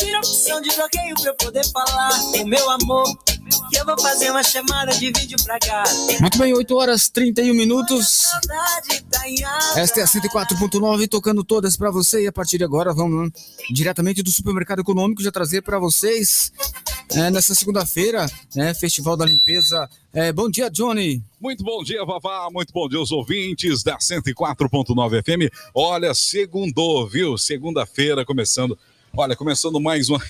Tira a opção de bloqueio pra eu poder falar com meu amor. Que eu vou fazer uma chamada de vídeo pra cá. Muito bem, 8 horas 31 minutos. Esta é a 104.9, tocando todas para você. E a partir de agora, vamos diretamente do Supermercado Econômico já trazer para vocês, é, nessa segunda-feira, né, Festival da Limpeza. É, bom dia, Johnny. Muito bom dia, Vavá. Muito bom dia aos ouvintes da 104.9 FM. Olha, segundou, viu? Segunda-feira começando Olha, começando mais uma,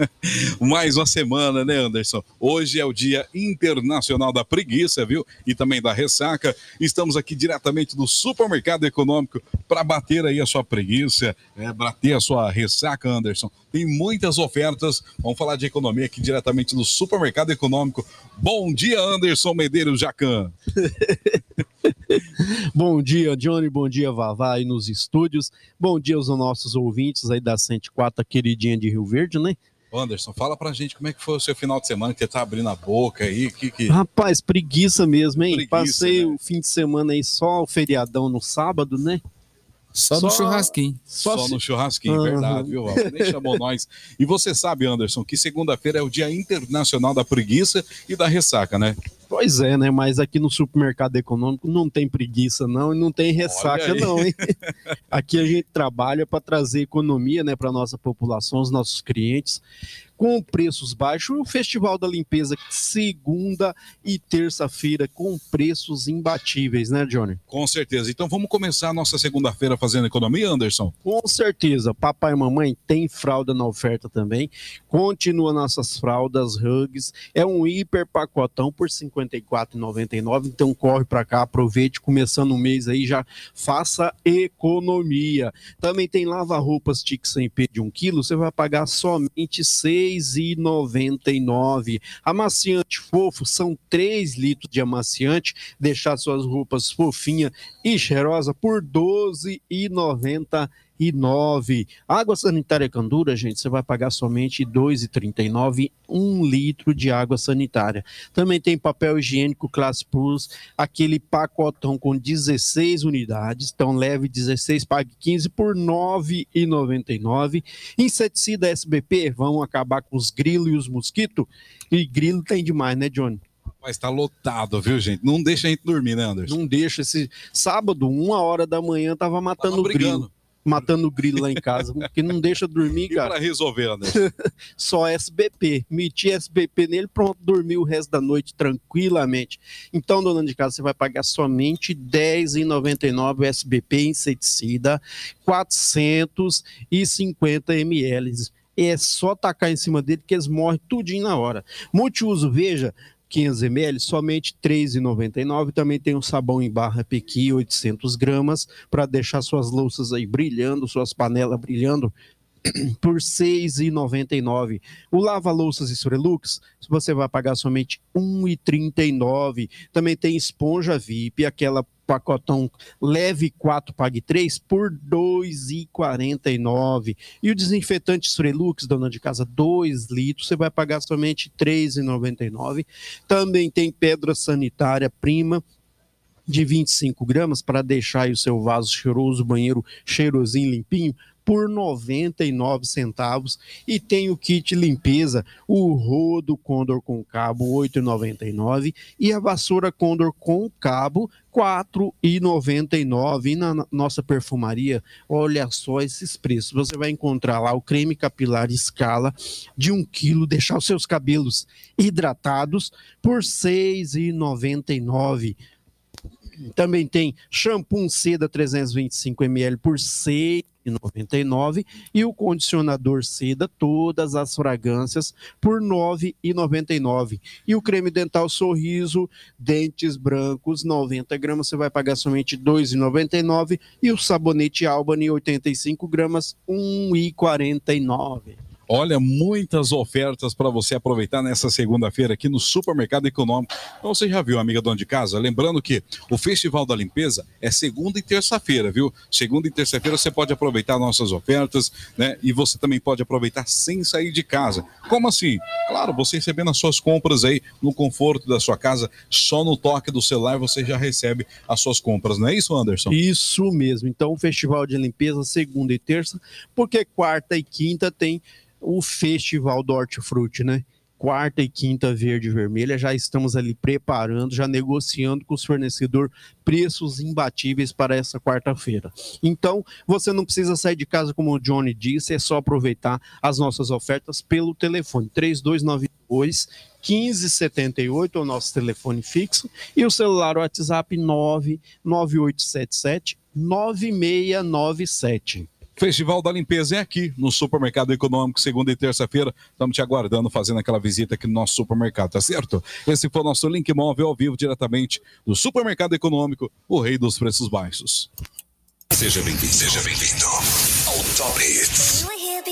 mais uma semana, né, Anderson? Hoje é o Dia Internacional da Preguiça, viu? E também da ressaca. Estamos aqui diretamente do Supermercado Econômico para bater aí a sua preguiça, é, bater a sua ressaca, Anderson. Tem muitas ofertas. Vamos falar de economia aqui diretamente do Supermercado Econômico. Bom dia, Anderson Medeiros Jacan. bom dia, Johnny. Bom dia, Vavá, aí nos estúdios. Bom dia aos nossos ouvintes aí da 104, a queridinha de Rio Verde, né? Anderson, fala pra gente como é que foi o seu final de semana, que você tá abrindo a boca aí, que, que... Rapaz, preguiça mesmo, hein? Preguiça, Passei né? o fim de semana aí só o feriadão no sábado, né? Só, só no churrasquinho. Só, só no churrasquinho, uhum. verdade, viu, Val? Nem chamou nós. E você sabe, Anderson, que segunda-feira é o Dia Internacional da Preguiça e da Ressaca, né? Pois é, né? Mas aqui no supermercado econômico não tem preguiça, não, e não tem ressaca, não, hein? aqui a gente trabalha para trazer economia, né, para nossa população, os nossos clientes com preços baixos. O Festival da Limpeza, segunda e terça-feira, com preços imbatíveis, né, Johnny? Com certeza. Então vamos começar a nossa segunda-feira fazendo economia, Anderson? Com certeza. Papai e mamãe tem fralda na oferta também. Continua nossas fraldas, rugs. É um hiper pacotão por R$ 54,99. Então corre para cá, aproveite, começando o mês aí, já faça economia. Também tem lava-roupas Tic sem P de 1 kg, você vai pagar somente 6 6,99. Amaciante fofo são 3 litros de amaciante. Deixar suas roupas fofinha e cheirosa por 12,99 e nove. Água sanitária Candura, gente, você vai pagar somente R$ 2,39 um litro de água sanitária. Também tem papel higiênico Classe Plus, aquele pacotão com 16 unidades, então leve 16, pague 15 por R$ 9,99. Inseticida SBP, vão acabar com os grilos e os mosquitos. E grilo tem demais, né, Johnny? Mas tá lotado, viu, gente? Não deixa a gente dormir, né, Anderson? Não deixa. Esse sábado, uma hora da manhã, tava matando tava o grilo matando grilo lá em casa, porque não deixa dormir, cara. E pra resolver, né? Só SBP. Meti SBP nele, pronto, dormiu o resto da noite tranquilamente. Então, dona de casa, você vai pagar somente R$10,99 SBP inseticida, 450 ml. É só tacar em cima dele que eles morrem tudinho na hora. Multiuso, veja, 500 ml, somente R$ 3,99. Também tem o sabão em barra Pequi, 800 gramas, para deixar suas louças aí brilhando, suas panelas brilhando por R$ 6,99. O lava-louças Estrelux, você vai pagar somente R$ 1,39. Também tem esponja VIP, aquela pacotão leve 4, pague 3 por R$ 2,49. E o desinfetante Strelux, dona de casa, 2 litros, você vai pagar somente R$ 3,99. Também tem pedra sanitária prima, de 25 gramas para deixar o seu vaso cheiroso, banheiro cheirosinho, limpinho, por 99 centavos e tem o kit limpeza, o rodo Condor com cabo 8,99 e a vassoura Condor com cabo 4,99 e na nossa perfumaria, olha só esses preços. Você vai encontrar lá o creme capilar escala de 1 quilo, deixar os seus cabelos hidratados por 6,99. Também tem shampoo seda 325 ml por 6,99 e o condicionador seda todas as fragrâncias por 9,99. E o creme dental Sorriso dentes brancos 90 gramas você vai pagar somente 2,99 e o sabonete Albany 85 gramas 1,49. Olha, muitas ofertas para você aproveitar nessa segunda-feira aqui no Supermercado Econômico. Então você já viu, amiga dona de casa? Lembrando que o Festival da Limpeza é segunda e terça-feira, viu? Segunda e terça-feira você pode aproveitar nossas ofertas, né? E você também pode aproveitar sem sair de casa. Como assim? Claro, você recebendo as suas compras aí no conforto da sua casa, só no toque do celular você já recebe as suas compras, não é isso, Anderson? Isso mesmo. Então, o Festival de Limpeza segunda e terça, porque quarta e quinta tem o festival do hortifruti, né? quarta e quinta verde e vermelha, já estamos ali preparando, já negociando com os fornecedores preços imbatíveis para essa quarta-feira. Então, você não precisa sair de casa, como o Johnny disse, é só aproveitar as nossas ofertas pelo telefone 3292 1578, é o nosso telefone fixo, e o celular WhatsApp 99877 9697. Festival da Limpeza é aqui no Supermercado Econômico, segunda e terça-feira. Estamos te aguardando, fazendo aquela visita aqui no nosso supermercado, tá certo? Esse foi o nosso link móvel ao vivo, diretamente do Supermercado Econômico, o rei dos preços baixos. Seja bem-vindo, seja bem-vindo ao Top Hits.